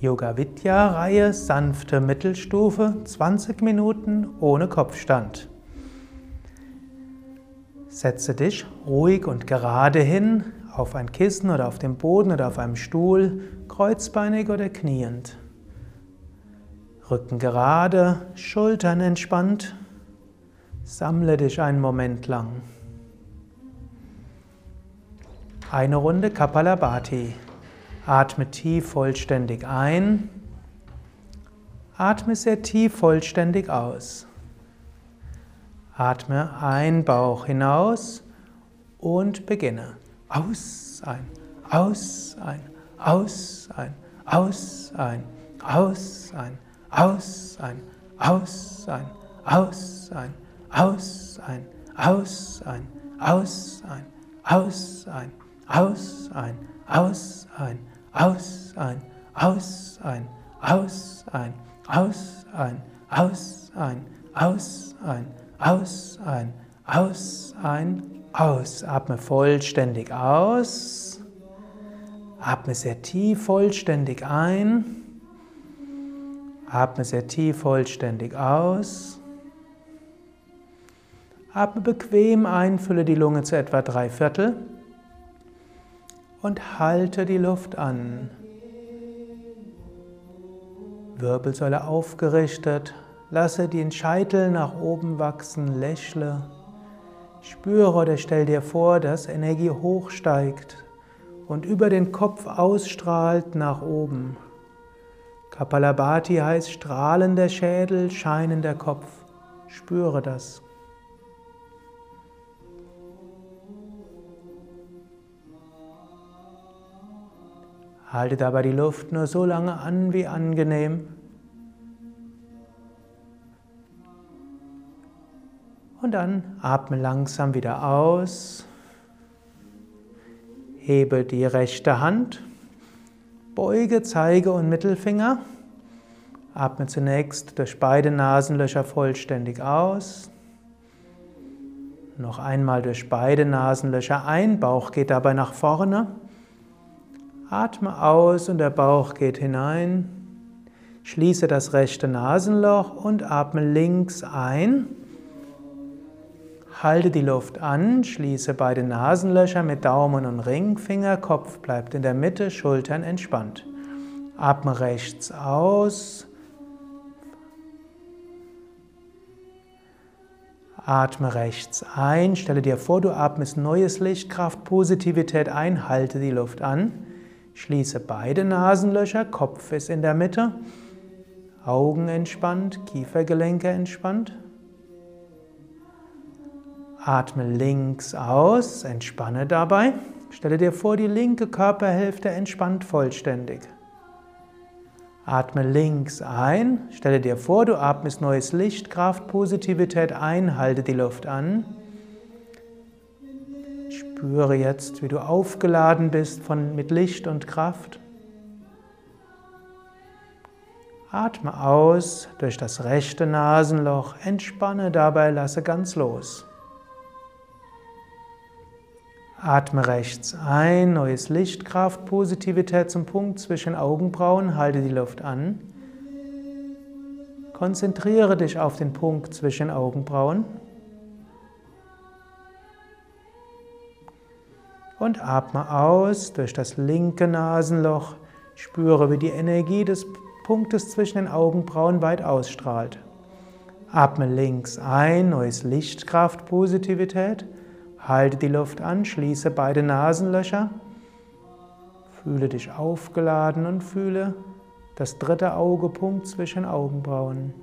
Yoga Vidya Reihe sanfte Mittelstufe 20 Minuten ohne Kopfstand. Setze dich ruhig und gerade hin auf ein Kissen oder auf dem Boden oder auf einem Stuhl, kreuzbeinig oder kniend. Rücken gerade, Schultern entspannt. Sammle dich einen Moment lang. Eine Runde Kapalabhati. Atme tief vollständig ein. Atme sehr tief vollständig aus. Atme ein, Bauch hinaus und beginne. Aus, ein, aus, ein, aus, ein, aus, ein, aus, ein, aus, ein, aus, ein, aus, ein, aus, ein, aus, ein, aus, ein, aus, ein, aus, ein, aus, ein, aus, ein, aus, ein, aus, ein, aus, ein, aus, ein, aus, ein, aus, ein, aus, ein, aus. Atme vollständig aus. Atme sehr tief vollständig ein. Atme sehr tief vollständig aus. Atme bequem ein, fülle die Lunge zu etwa drei Viertel und halte die Luft an. Wirbelsäule aufgerichtet, lasse den Scheitel nach oben wachsen, lächle. Spüre oder stell dir vor, dass Energie hochsteigt und über den Kopf ausstrahlt nach oben. Kapalabhati heißt strahlender Schädel, scheinender Kopf. Spüre das. Halte dabei die Luft nur so lange an wie angenehm. Und dann atme langsam wieder aus. Hebe die rechte Hand. Beuge Zeige und Mittelfinger. Atme zunächst durch beide Nasenlöcher vollständig aus. Noch einmal durch beide Nasenlöcher ein. Bauch geht dabei nach vorne. Atme aus und der Bauch geht hinein. Schließe das rechte Nasenloch und atme links ein. Halte die Luft an, schließe beide Nasenlöcher mit Daumen und Ringfinger, Kopf bleibt in der Mitte, Schultern entspannt. Atme rechts aus. Atme rechts ein, stelle dir vor, du atmest neues Licht, Kraft, Positivität ein, halte die Luft an. Schließe beide Nasenlöcher, Kopf ist in der Mitte, Augen entspannt, Kiefergelenke entspannt. Atme links aus, entspanne dabei. Stelle dir vor, die linke Körperhälfte entspannt vollständig. Atme links ein, stelle dir vor, du atmest neues Licht, Kraft, Positivität ein, halte die Luft an. Spüre jetzt, wie du aufgeladen bist von, mit Licht und Kraft. Atme aus durch das rechte Nasenloch, entspanne dabei, lasse ganz los. Atme rechts ein, neues Licht, Kraft, Positivität zum Punkt zwischen Augenbrauen, halte die Luft an. Konzentriere dich auf den Punkt zwischen Augenbrauen. Und atme aus durch das linke Nasenloch. Spüre, wie die Energie des Punktes zwischen den Augenbrauen weit ausstrahlt. Atme links ein, neues Lichtkraft, Positivität. Halte die Luft an, schließe beide Nasenlöcher. Fühle dich aufgeladen und fühle das dritte Augepunkt zwischen Augenbrauen.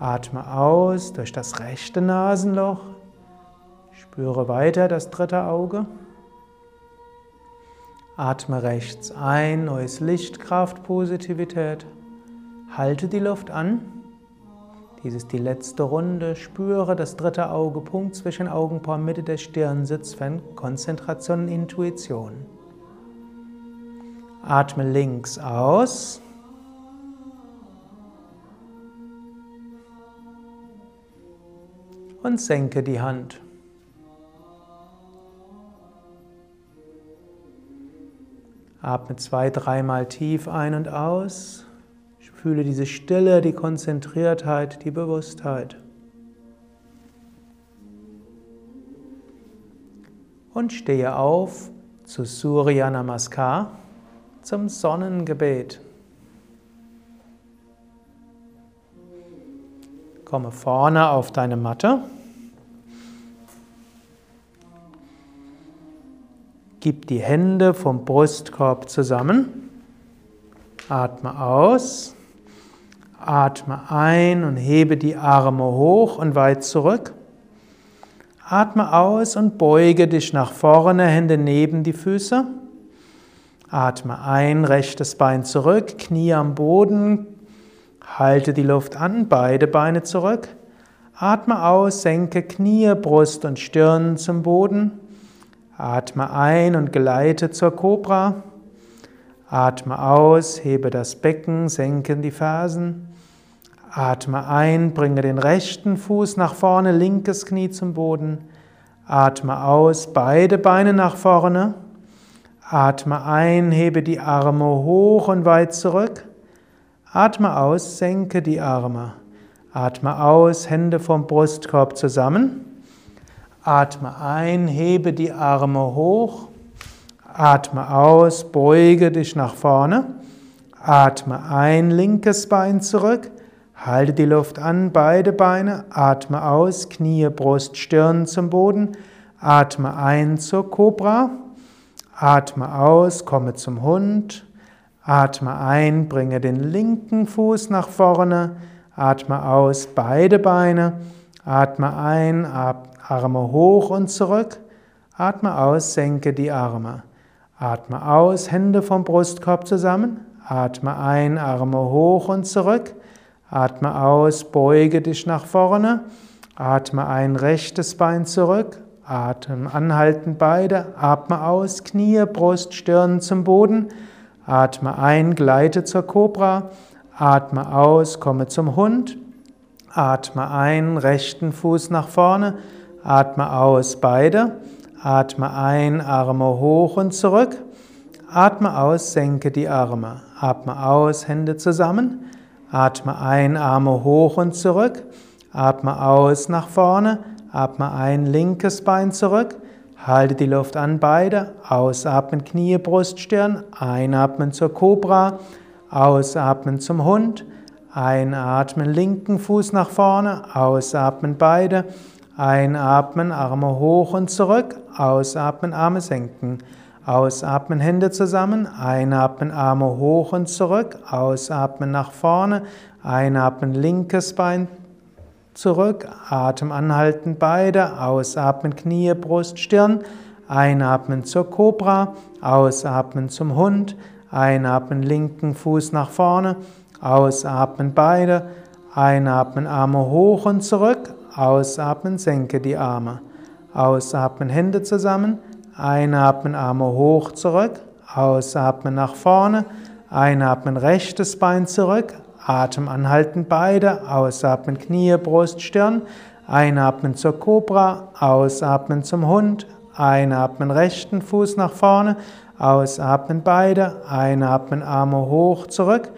Atme aus durch das rechte Nasenloch. Spüre weiter das dritte Auge. Atme rechts ein, neues Licht, Kraft, Positivität. Halte die Luft an. Dies ist die letzte Runde. Spüre das dritte Auge, Punkt zwischen Augenbrauen, Mitte der Stirn, Sitz für Konzentration Intuition. Atme links aus. Und senke die Hand. Atme zwei, dreimal tief ein und aus. Ich fühle diese Stille, die Konzentriertheit, die Bewusstheit. Und stehe auf zu Surya Namaskar, zum Sonnengebet. Komme vorne auf deine Matte. Gib die Hände vom Brustkorb zusammen. Atme aus. Atme ein und hebe die Arme hoch und weit zurück. Atme aus und beuge dich nach vorne, Hände neben die Füße. Atme ein, rechtes Bein zurück, Knie am Boden. Halte die Luft an, beide Beine zurück. Atme aus, senke Knie, Brust und Stirn zum Boden. Atme ein und gleite zur Kobra. Atme aus, hebe das Becken, senke die Fersen. Atme ein, bringe den rechten Fuß nach vorne, linkes Knie zum Boden. Atme aus, beide Beine nach vorne. Atme ein, hebe die Arme hoch und weit zurück. Atme aus, senke die Arme. Atme aus, Hände vom Brustkorb zusammen. Atme ein, hebe die Arme hoch. Atme aus, beuge dich nach vorne. Atme ein, linkes Bein zurück. Halte die Luft an, beide Beine. Atme aus, Knie, Brust, Stirn zum Boden. Atme ein zur Kobra. Atme aus, komme zum Hund. Atme ein, bringe den linken Fuß nach vorne. Atme aus, beide Beine. Atme ein, Arme hoch und zurück. Atme aus, senke die Arme. Atme aus, Hände vom Brustkorb zusammen. Atme ein, Arme hoch und zurück. Atme aus, beuge dich nach vorne. Atme ein, rechtes Bein zurück. Atme anhalten beide. Atme aus, Knie, Brust, Stirn zum Boden. Atme ein, gleite zur Kobra. Atme aus, komme zum Hund. Atme ein, rechten Fuß nach vorne. Atme aus, beide. Atme ein, Arme hoch und zurück. Atme aus, senke die Arme. Atme aus, Hände zusammen. Atme ein, Arme hoch und zurück. Atme aus, nach vorne. Atme ein, linkes Bein zurück. Halte die Luft an beide. Ausatmen, Knie, Brust, Stirn. Einatmen zur Kobra. Ausatmen zum Hund. Einatmen, linken Fuß nach vorne. Ausatmen beide. Einatmen, Arme hoch und zurück. Ausatmen, Arme senken. Ausatmen, Hände zusammen. Einatmen, Arme hoch und zurück. Ausatmen nach vorne. Einatmen, linkes Bein zurück. Atem anhalten, beide. Ausatmen, Knie, Brust, Stirn. Einatmen zur Kobra. Ausatmen zum Hund. Einatmen, linken Fuß nach vorne. Ausatmen, beide. Einatmen, Arme hoch und zurück. Ausatmen, senke die Arme. Ausatmen, Hände zusammen. Einatmen, Arme hoch zurück. Ausatmen nach vorne. Einatmen, rechtes Bein zurück. Atem anhalten beide. Ausatmen, Knie, Brust, Stirn. Einatmen zur Kobra. Ausatmen zum Hund. Einatmen, rechten Fuß nach vorne. Ausatmen beide. Einatmen, Arme hoch zurück.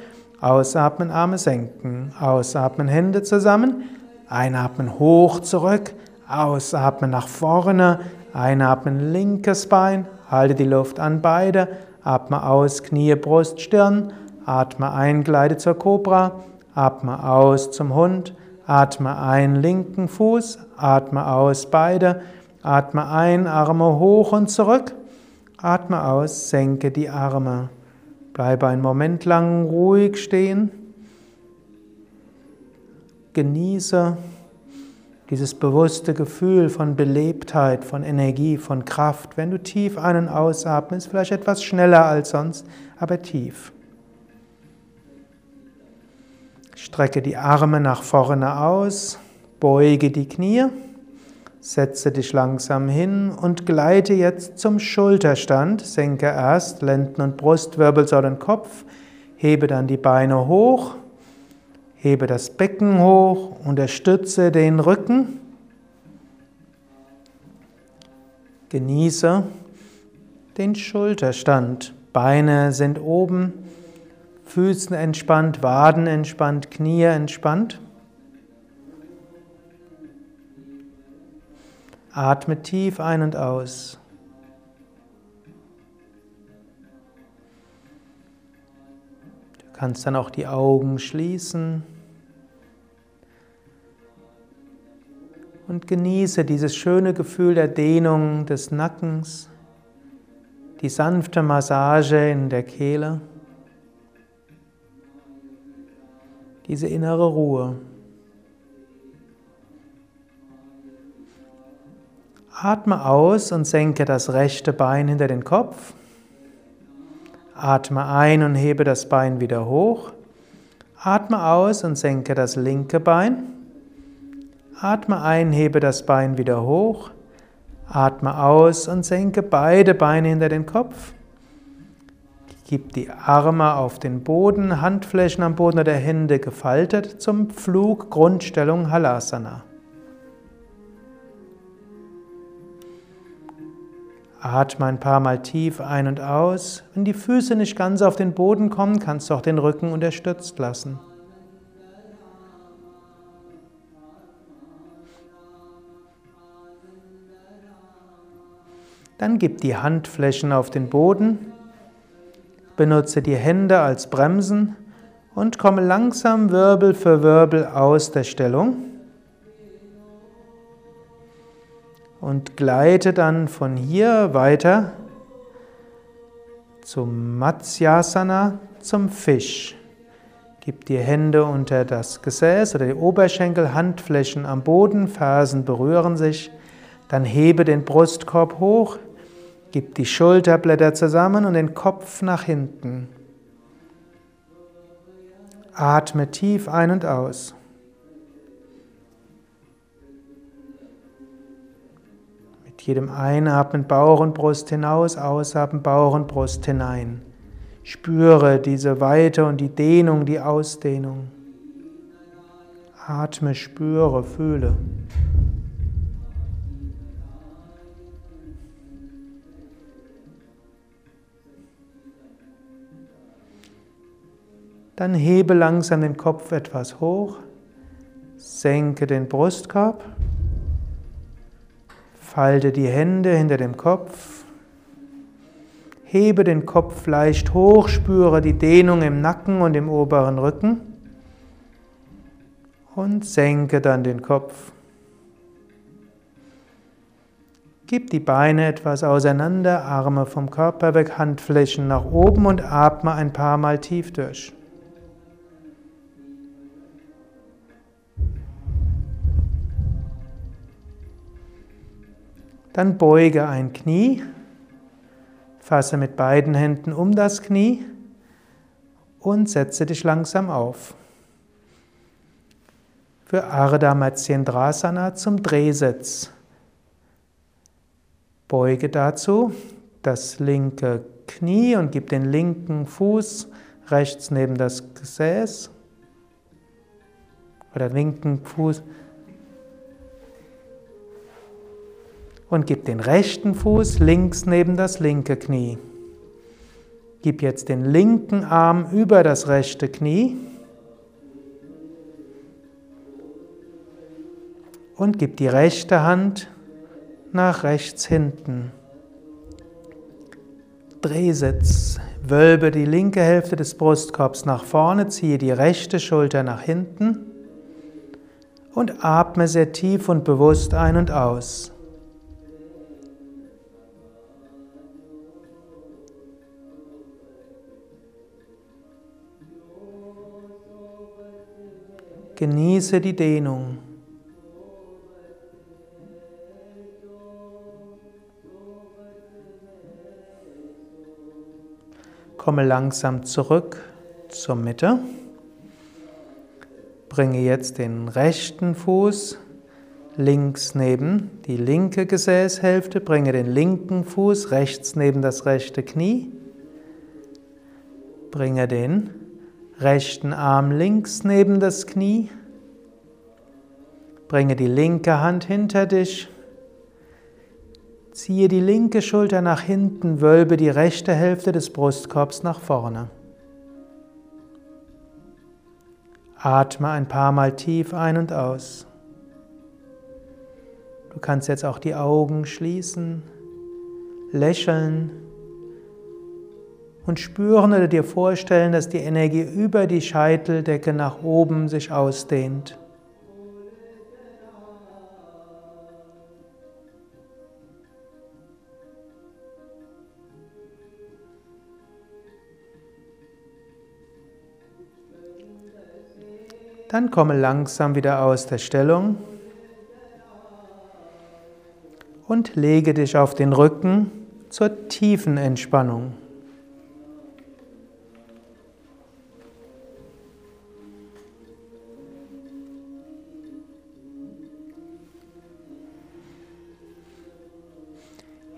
Ausatmen, Arme senken. Ausatmen, Hände zusammen. Einatmen hoch zurück, ausatmen nach vorne, einatmen linkes Bein, halte die Luft an beide, atme aus, Knie, Brust, Stirn, atme ein, gleite zur Kobra, atme aus zum Hund, atme ein, linken Fuß, atme aus beide, atme ein, Arme hoch und zurück, atme aus, senke die Arme. Bleibe einen Moment lang ruhig stehen. Genieße dieses bewusste Gefühl von Belebtheit, von Energie, von Kraft. Wenn du tief einen ausatmest, vielleicht etwas schneller als sonst, aber tief. Strecke die Arme nach vorne aus, beuge die Knie, setze dich langsam hin und gleite jetzt zum Schulterstand. Senke erst Lenden- und Brustwirbelsäulen Kopf, hebe dann die Beine hoch Hebe das Becken hoch, unterstütze den Rücken. Genieße den Schulterstand. Beine sind oben, Füßen entspannt, Waden entspannt, Knie entspannt. Atme tief ein und aus. Du kannst dann auch die Augen schließen. Und genieße dieses schöne Gefühl der Dehnung des Nackens, die sanfte Massage in der Kehle, diese innere Ruhe. Atme aus und senke das rechte Bein hinter den Kopf. Atme ein und hebe das Bein wieder hoch. Atme aus und senke das linke Bein. Atme ein, hebe das Bein wieder hoch. Atme aus und senke beide Beine hinter den Kopf. Gib die Arme auf den Boden, Handflächen am Boden oder Hände gefaltet zum Flug Grundstellung Halasana. Atme ein paar Mal tief ein und aus. Wenn die Füße nicht ganz auf den Boden kommen, kannst du auch den Rücken unterstützt lassen. Dann gib die Handflächen auf den Boden, benutze die Hände als Bremsen und komme langsam Wirbel für Wirbel aus der Stellung. Und gleite dann von hier weiter zum Matsyasana, zum Fisch. Gib die Hände unter das Gesäß oder die Oberschenkel, Handflächen am Boden, Fersen berühren sich. Dann hebe den Brustkorb hoch, gib die Schulterblätter zusammen und den Kopf nach hinten. Atme tief ein und aus. Jedem Einatmen Bauch und Brust hinaus, Ausatmen Bauch und Brust hinein. Spüre diese Weite und die Dehnung, die Ausdehnung. Atme, spüre, fühle. Dann hebe langsam den Kopf etwas hoch, senke den Brustkorb. Falte die Hände hinter dem Kopf. Hebe den Kopf leicht hoch, spüre die Dehnung im Nacken und im oberen Rücken. Und senke dann den Kopf. Gib die Beine etwas auseinander, Arme vom Körper weg, Handflächen nach oben und atme ein paar Mal tief durch. Dann beuge ein Knie, fasse mit beiden Händen um das Knie und setze dich langsam auf. Für Ardha Matsyendrasana zum Drehsitz. Beuge dazu das linke Knie und gib den linken Fuß rechts neben das Gesäß oder linken Fuß und gib den rechten Fuß links neben das linke Knie. Gib jetzt den linken Arm über das rechte Knie und gib die rechte Hand nach rechts hinten. Drehsitz. Wölbe die linke Hälfte des Brustkorbs nach vorne, ziehe die rechte Schulter nach hinten und atme sehr tief und bewusst ein und aus. Genieße die Dehnung. Komme langsam zurück zur Mitte. Bringe jetzt den rechten Fuß links neben die linke Gesäßhälfte. Bringe den linken Fuß rechts neben das rechte Knie. Bringe den rechten Arm links neben das Knie. Bringe die linke Hand hinter dich. Ziehe die linke Schulter nach hinten, wölbe die rechte Hälfte des Brustkorbs nach vorne. Atme ein paar Mal tief ein und aus. Du kannst jetzt auch die Augen schließen, lächeln und spüren oder dir vorstellen, dass die Energie über die Scheiteldecke nach oben sich ausdehnt. Dann komme langsam wieder aus der Stellung und lege dich auf den Rücken zur tiefen Entspannung.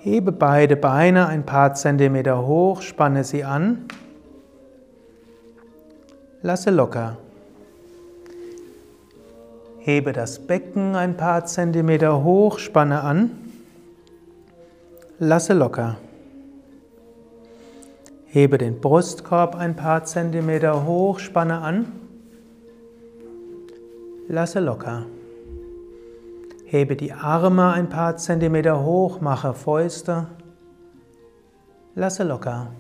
Hebe beide Beine ein paar Zentimeter hoch, spanne sie an, lasse locker. Hebe das Becken ein paar Zentimeter hoch, spanne an, lasse locker. Hebe den Brustkorb ein paar Zentimeter hoch, spanne an, lasse locker. Hebe die Arme ein paar Zentimeter hoch, mache Fäuste, lasse locker.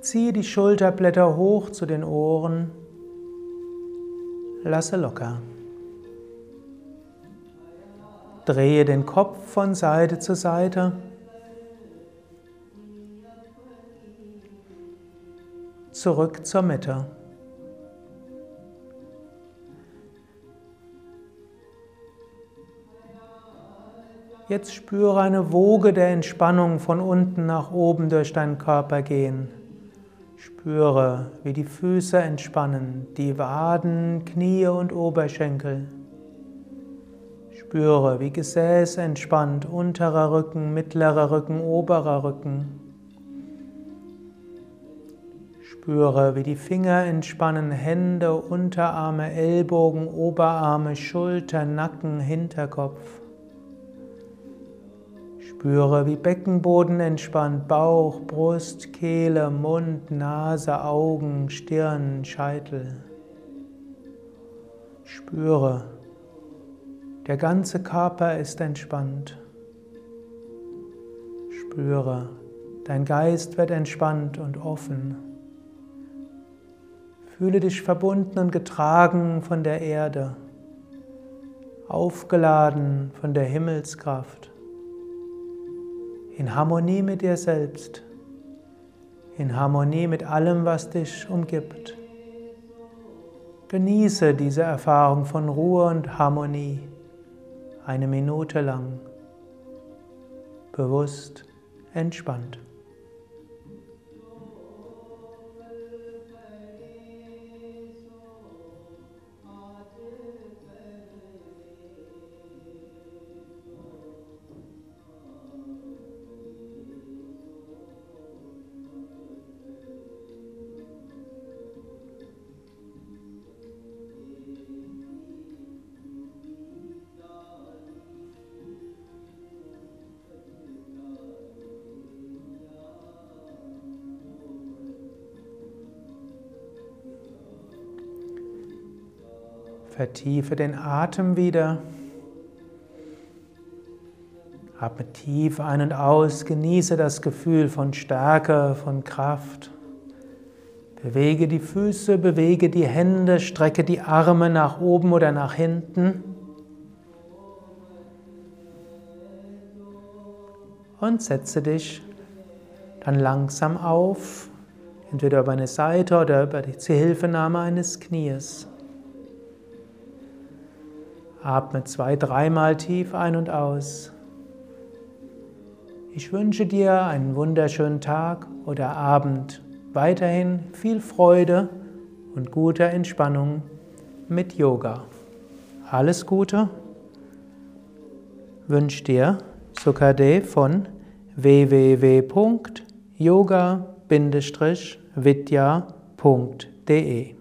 Ziehe die Schulterblätter hoch zu den Ohren, lasse locker. Drehe den Kopf von Seite zu Seite. Zurück zur Mitte. Jetzt spüre eine Woge der Entspannung von unten nach oben durch deinen Körper gehen. Spüre, wie die Füße entspannen, die Waden, Knie und Oberschenkel. Spüre, wie Gesäß entspannt, unterer Rücken, mittlerer Rücken, oberer Rücken. Spüre, wie die Finger entspannen, Hände, Unterarme, Ellbogen, Oberarme, Schulter, Nacken, Hinterkopf. Spüre, wie Beckenboden entspannt, Bauch, Brust, Kehle, Mund, Nase, Augen, Stirn, Scheitel. Spüre, der ganze Körper ist entspannt. Spüre, dein Geist wird entspannt und offen. Fühle dich verbunden und getragen von der Erde, aufgeladen von der Himmelskraft in Harmonie mit dir selbst, in Harmonie mit allem, was dich umgibt. Genieße diese Erfahrung von Ruhe und Harmonie eine Minute lang, bewusst entspannt. Vertiefe den Atem wieder. Atme tief ein und aus, genieße das Gefühl von Stärke, von Kraft. Bewege die Füße, bewege die Hände, strecke die Arme nach oben oder nach hinten. Und setze dich dann langsam auf, entweder über eine Seite oder über die Zuhilfenahme eines Knies. Atme zwei, dreimal tief ein und aus. Ich wünsche dir einen wunderschönen Tag oder Abend. Weiterhin viel Freude und gute Entspannung mit Yoga. Alles Gute wünscht dir Sukade von www.yoga-vidya.de